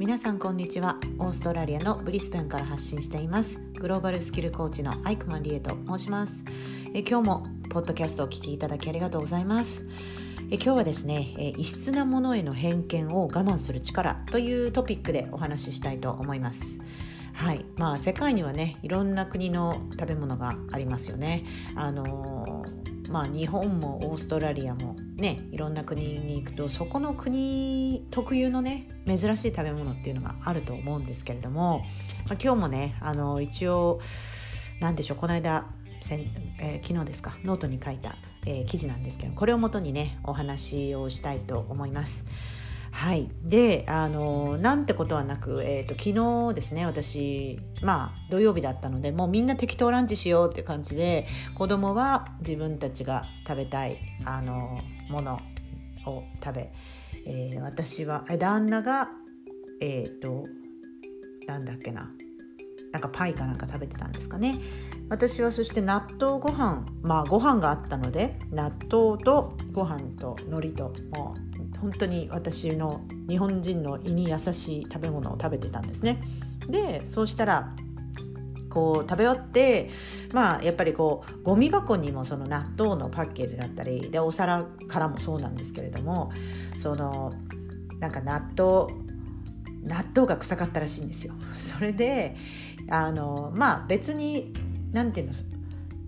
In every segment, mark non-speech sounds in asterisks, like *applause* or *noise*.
皆さんこんにちは。オーストラリアのブリスベンから発信しています。グローバルスキルコーチのアイクマンリエと申します。え今日もポッドキャストをお聞きいただきありがとうございます。え今日はですねえ異質なものへの偏見を我慢する力というトピックでお話ししたいと思います。はい。まあ、世界にはねいろんな国の食べ物がありますよね。あのまあ、日本もオーストラリアもねいろんな国に行くとそこの国特有のね珍しい食べ物っていうのがあると思うんですけれども、まあ、今日もねあの一応何でしょうこの間せん、えー、昨日ですかノートに書いた、えー、記事なんですけどこれをもとにねお話をしたいと思います。はい。であのなんてことはなく、えーと、昨日ですね私まあ土曜日だったのでもうみんな適当ランチしようっていう感じで子供は自分たちが食べたいあのものを食べ、えー、私は旦那がえっ、ー、となんだっけななんかパイかなんか食べてたんですかね。私はそして納豆ご飯まあご飯があったので納豆とご飯と海苔ともう本当に私の日本人の胃に優しい食べ物を食べてたんですね。でそうしたらこう食べ終わってまあやっぱりこうゴミ箱にもその納豆のパッケージがあったりでお皿からもそうなんですけれどもそのなんか納豆納豆が臭かったらしいんですよ。それであのまあ別に何て言うの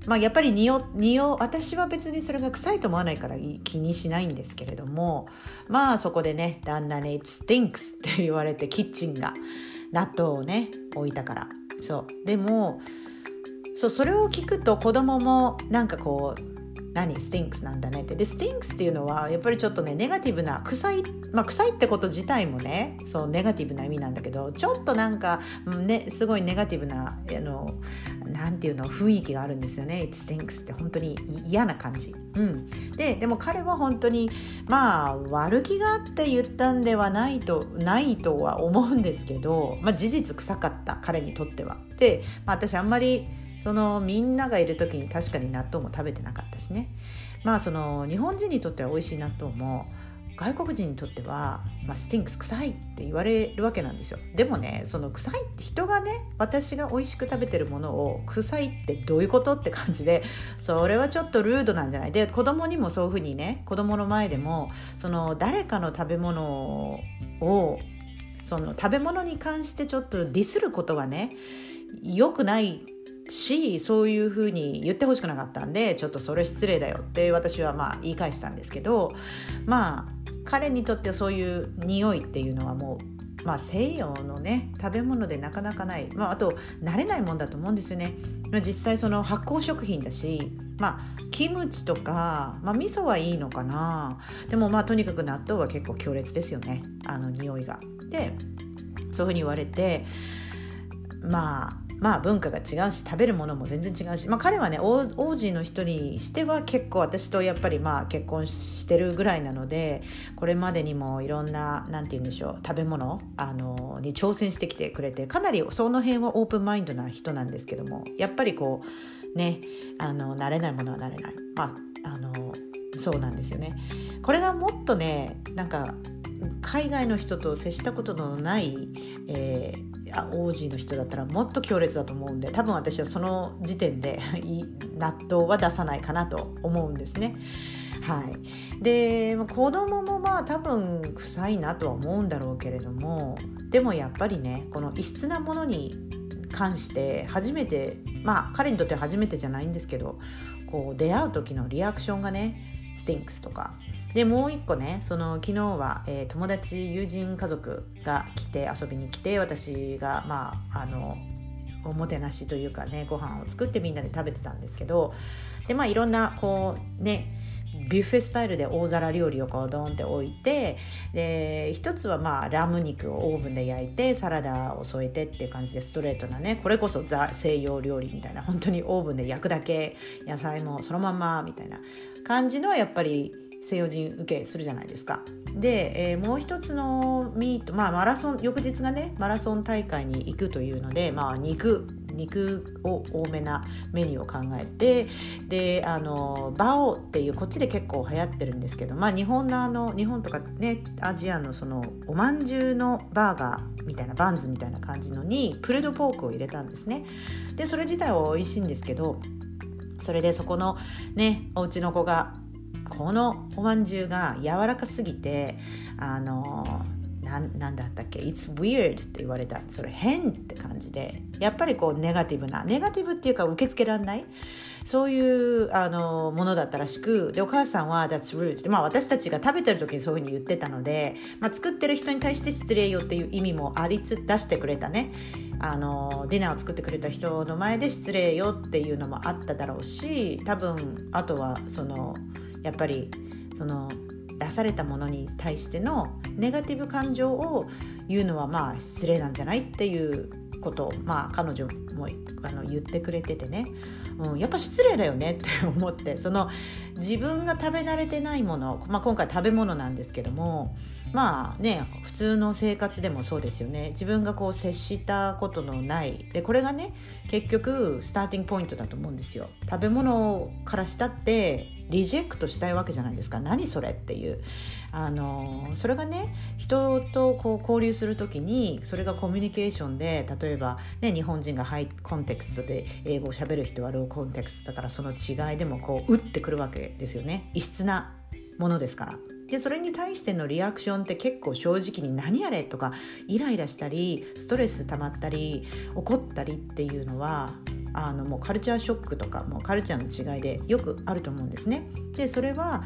まあ、やっぱり匂匂私は別にそれが臭いと思わないから気にしないんですけれどもまあそこでね旦那に「It stinks」って言われてキッチンが納豆をね置いたから。そう。でもそうそれを聞くと子供もなんかこう何？ stinks なんだねって。で stinks っていうのはやっぱりちょっとねネガティブな臭いまあ臭いってこと自体もねそうネガティブな意味なんだけどちょっとなんか、ね、すごいネガティブなあのなんていうの雰囲気があるんですよね。It stinks って本当に嫌な感じ、うん、ででも彼は本当にまあ悪気があって言ったんではないとないとは思うんですけど、まあ、事実臭かった彼にとっては。で、まあ、私あんまりそのみんながいる時に確かに納豆も食べてなかったしね。まあその日本人にとっては美味しい納豆も外国人にとっては、まあ、スティンクス臭いって言われるわけなんですよ。でもねその臭いって人がね私が美味しく食べてるものを臭いってどういうことって感じでそれはちょっとルードなんじゃない。で子供にもそういうふうにね子供の前でもその誰かの食べ物をその食べ物に関してちょっとディスることがね良くないしそういうふうに言ってほしくなかったんでちょっとそれ失礼だよって私はまあ言い返したんですけどまあ彼にとってそういう匂いっていうのはもう、まあ、西洋のね食べ物でなかなかない、まあ、あと慣れないもんだと思うんですよね。ま、実際その発酵食品だし、まあ、キムチとか、まあ、味噌はいいのかなでもまあとにかく納豆は結構強烈ですよねあの匂いが。でそういうふうに言われてまあまあ文化が違うし食べるものも全然違うし、まあ、彼はねオージーの人にしては結構私とやっぱりまあ結婚してるぐらいなのでこれまでにもいろんな何て言うんでしょう食べ物あのに挑戦してきてくれてかなりその辺はオープンマインドな人なんですけどもやっぱりこうねあの慣れないものは慣れないまああのそうなんですよね。これがもっとねなんか海外の人と接したことのない、えーオージーの人だったらもっと強烈だと思うんで多分私はその時点で *laughs* 納豆は出さないかなと思うんですね。はい、で子供もまあ多分臭いなとは思うんだろうけれどもでもやっぱりねこの異質なものに関して初めてまあ彼にとって初めてじゃないんですけどこう出会う時のリアクションがねスティンクスとかでもう一個ねその昨日は、えー、友達友人家族が来て遊びに来て私がまああのおもてなしというかねご飯を作ってみんなで食べてたんですけどでまあいろんなこうねビュッフェスタイルで大皿料理をこうドンって置いてで一つはまあラム肉をオーブンで焼いてサラダを添えてっていう感じでストレートなねこれこそザ西洋料理みたいな本当にオーブンで焼くだけ野菜もそのままみたいな感じのやっぱり西洋人受けするじゃないですか。で、えー、もう一つのミート、まあ、マラソン翌日がねマラソン大会に行くというので、まあ、肉肉を多めなメニューを考えてであのバオっていうこっちで結構流行ってるんですけど、まあ、日本のあの日本とかねアジアのそのおまんじゅうのバーガーみたいなバンズみたいな感じのに pulled pork を入れたんですねでそれ自体は美味しいんですけどそれでそこのねお家の子がこのおまんじゅうが柔らかすぎてあのなんだったっけ It's weird って言われたそれ変って感じでやっぱりこうネガティブなネガティブっていうか受け付けられないそういうあのものだったらしくでお母さんは「That's rude」って、まあ、私たちが食べてる時にそういうふうに言ってたので、まあ、作ってる人に対して失礼よっていう意味もありつ出してくれたね。あのディナーを作ってくれた人の前で失礼よっていうのもあっただろうし多分あとはそのやっぱりその出されたものに対してのネガティブ感情を言うのはまあ失礼なんじゃないっていうことをまあ彼女もあの言ってくれててね、うん、やっぱ失礼だよねって思って。その自分が食べ慣れてないもの、まあ、今回食べ物なんですけどもまあね普通の生活でもそうですよね。自分がこう接したことのない。でこれがね結局スターティングポイントだと思うんですよ。食べ物からしたってリジェクトしたいわけじゃないですか何それっていうあのそれがね人とこう交流する時にそれがコミュニケーションで例えば、ね、日本人がハイコンテクストで英語をしゃべる人はローコンテクストだからその違いでもこう打ってくるわけですよね異質なものですから。でそれに対してのリアクションって結構正直に「何やれ?」とかイライラしたりストレス溜まったり怒ったりっていうのはあのもうカルチャーショックとかもうカルチャーの違いでよくあると思うんですね。でそれは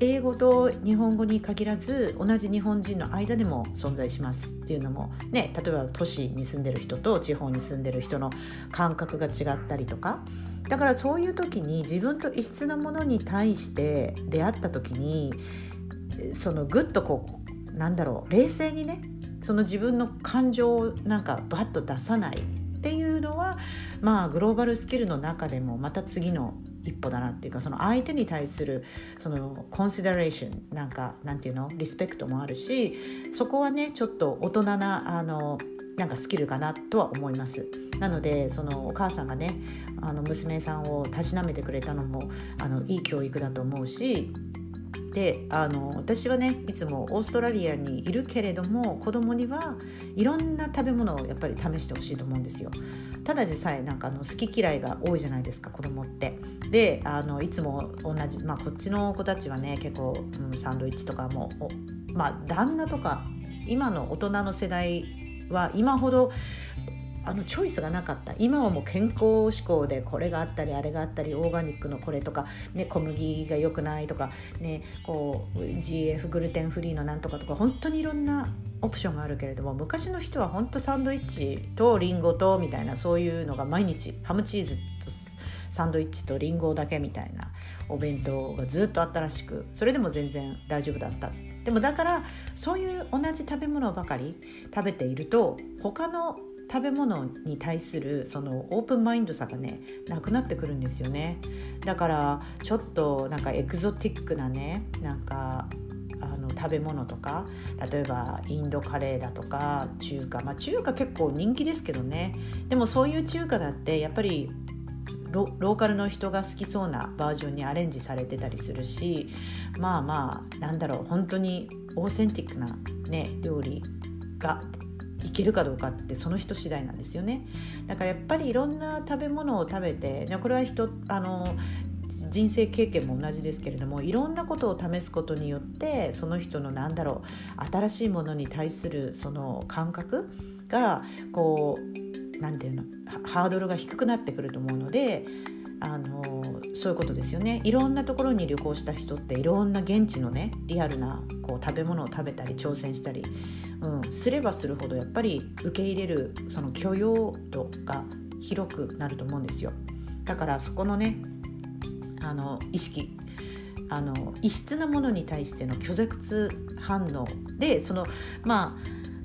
英語と日本語に限らず同じ日本人の間でも存在しますっていうのもね例えば都市に住んでる人と地方に住んでる人の感覚が違ったりとかだからそういう時に自分と異質なものに対して出会った時にそのぐっとこうなんだろう冷静にねその自分の感情をなんかバッと出さないっていうのはまあグローバルスキルの中でもまた次の一歩だなっていうかその相手に対するそのコンシダレーションなんかなんていうのリスペクトもあるしそこはねちょっと大人なあのなんかスキルかなとは思います。なのでそのお母さんがねあの娘さんをたしなめてくれたのもあのいい教育だと思うしであの私はねいつもオーストラリアにいるけれども子供にはいろんな食べ物をやっぱり試してほしいと思うんですよ。ただでさえなんかあの好き嫌いが多いじゃないですか子供って。であのいつも同じ、まあ、こっちの子たちはね結構、うん、サンドイッチとかもまあ旦那とか今の大人の世代は今ほどあのチョイスがなかった。今はもう健康志向でこれがあったりあれがあったりオーガニックのこれとか、ね、小麦が良くないとか、ね、こう GF グルテンフリーのなんとかとか本当にいろんなオプションがあるけれども昔の人は本当サンドイッチとリンゴとみたいなそういうのが毎日ハムチーズとサンドイッチとリンゴだけみたいなお弁当がずっとあったらしくそれでも全然大丈夫だった。でもだからそういう同じ食べ物ばかり食べていると他の食べ物に対するそのオープンマインドさがねなくなってくるんですよね。だからちょっとなんかエクゾティックなねなんかあの食べ物とか例えばインドカレーだとか中華。まあ中華結構人気ですけどね。でもそういう中華だってやっぱりローカルの人が好きそうなバージョンにアレンジされてたりするしまあまあなんだろう本当にオーセンティックな、ね、料理がいけるかどうかってその人次第なんですよね。だからやっぱりいろんな食べ物を食べてこれは人あの人生経験も同じですけれどもいろんなことを試すことによってその人のなんだろう新しいものに対するその感覚がこう何て言うのハードルが低くなってくると思うのであのそういうことですよね。いろんなところに旅行した人っていろんな現地のねリアルなこう食べ物を食べたり挑戦したり、うん、すればするほどやっぱり受け入れるその許容度が広くなると思うんですよ。だからそこのねあの意識あの異質なものに対しての拒絶反応でそのま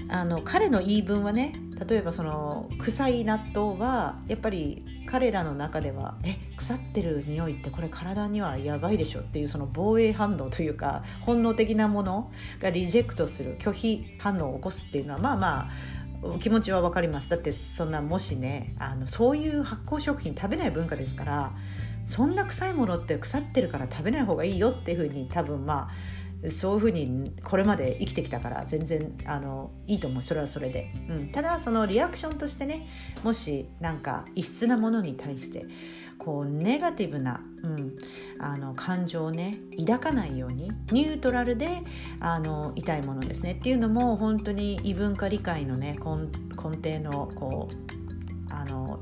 ああの彼の言い分はね例えばその臭い納豆はやっぱり彼らの中ではえ腐ってる匂いってこれ体にはやばいでしょっていうその防衛反応というか本能的なものがリジェクトする拒否反応を起こすっていうのはまあまあ気持ちは分かります。だってそんなもしねあのそういう発酵食品食べない文化ですからそんな臭いものって腐ってるから食べない方がいいよっていうふうに多分まあそういうふうにこれまで生きてきたから全然あのいいと思う。それはそれで、うん、ただそのリアクションとしてねもしなんか異質なものに対してこうネガティブな、うん、あの感情をね抱かないようにニュートラルであの痛いものですね。っていうのも本当に異文化理解のね根根底のこうあの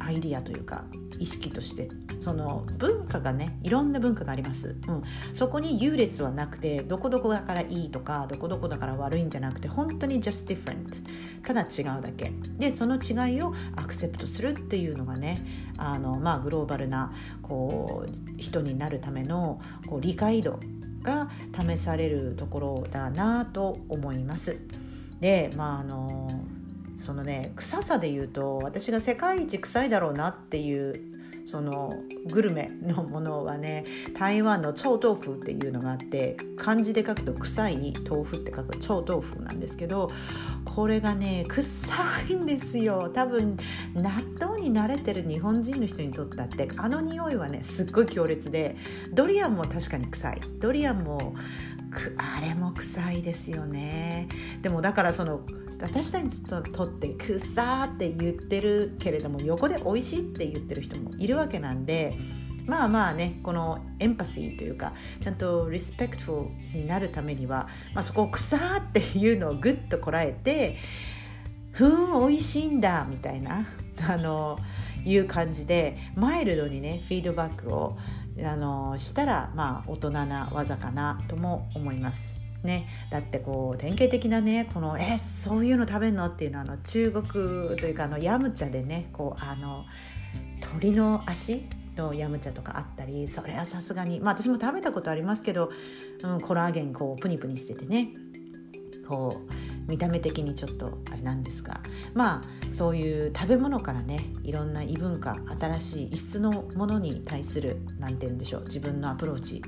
アイディアというか意識として。その文化がねいろんな文化があります、うん、そこに優劣はなくてどこどこだからいいとかどこどこだから悪いんじゃなくて本当に just different ただ違うだけ。でその違いをアクセプトするっていうのがねあの、まあ、グローバルなこう人になるためのこう理解度が試されるところだなと思います。でまああのそのね臭さで言うと私が世界一臭いだろうなっていうそのグルメのものはね台湾の臭豆腐っていうのがあって漢字で書くと臭い豆腐って書く臭豆腐なんですけどこれがね臭いんですよ。多分納豆に慣れてる日本人の人にとったってあの匂いはねすっごい強烈でドリアンも確かに臭い。ドリアンもあれも臭いですよね。でもだからその私たちにとって「くさ」って言ってるけれども横で「美味しい」って言ってる人もいるわけなんでまあまあねこのエンパシーというかちゃんとリスペクトフルになるためには、まあ、そこを「くさ」っていうのをグッとこらえて「ふん美味しいんだ」みたいなあのいう感じでマイルドにねフィードバックをあのしたらまあ大人な技かなとも思います。ね、だってこう典型的なねこの「えそういうの食べんの?」っていうのはあの中国というかあのヤムチャでねこうあの鳥の足のヤムチャとかあったりそれはさすがにまあ私も食べたことありますけど、うん、コラーゲンこうプニプニしててねこう見た目的にちょっとあれなんですがまあそういう食べ物からねいろんな異文化新しい異質のものに対する何て言うんでしょう自分のアプローチ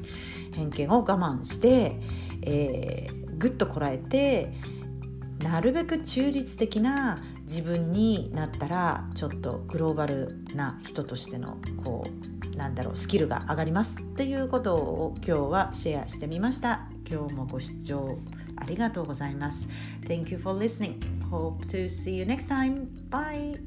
偏見を我慢して、えー、ぐっとこらえてなるべく中立的な自分になったらちょっとグローバルな人としてのこうなんだろうスキルが上がりますっていうことを今日はシェアしてみました。今日もご視聴ありがとうございます Thank you for listening Hope to see you next time Bye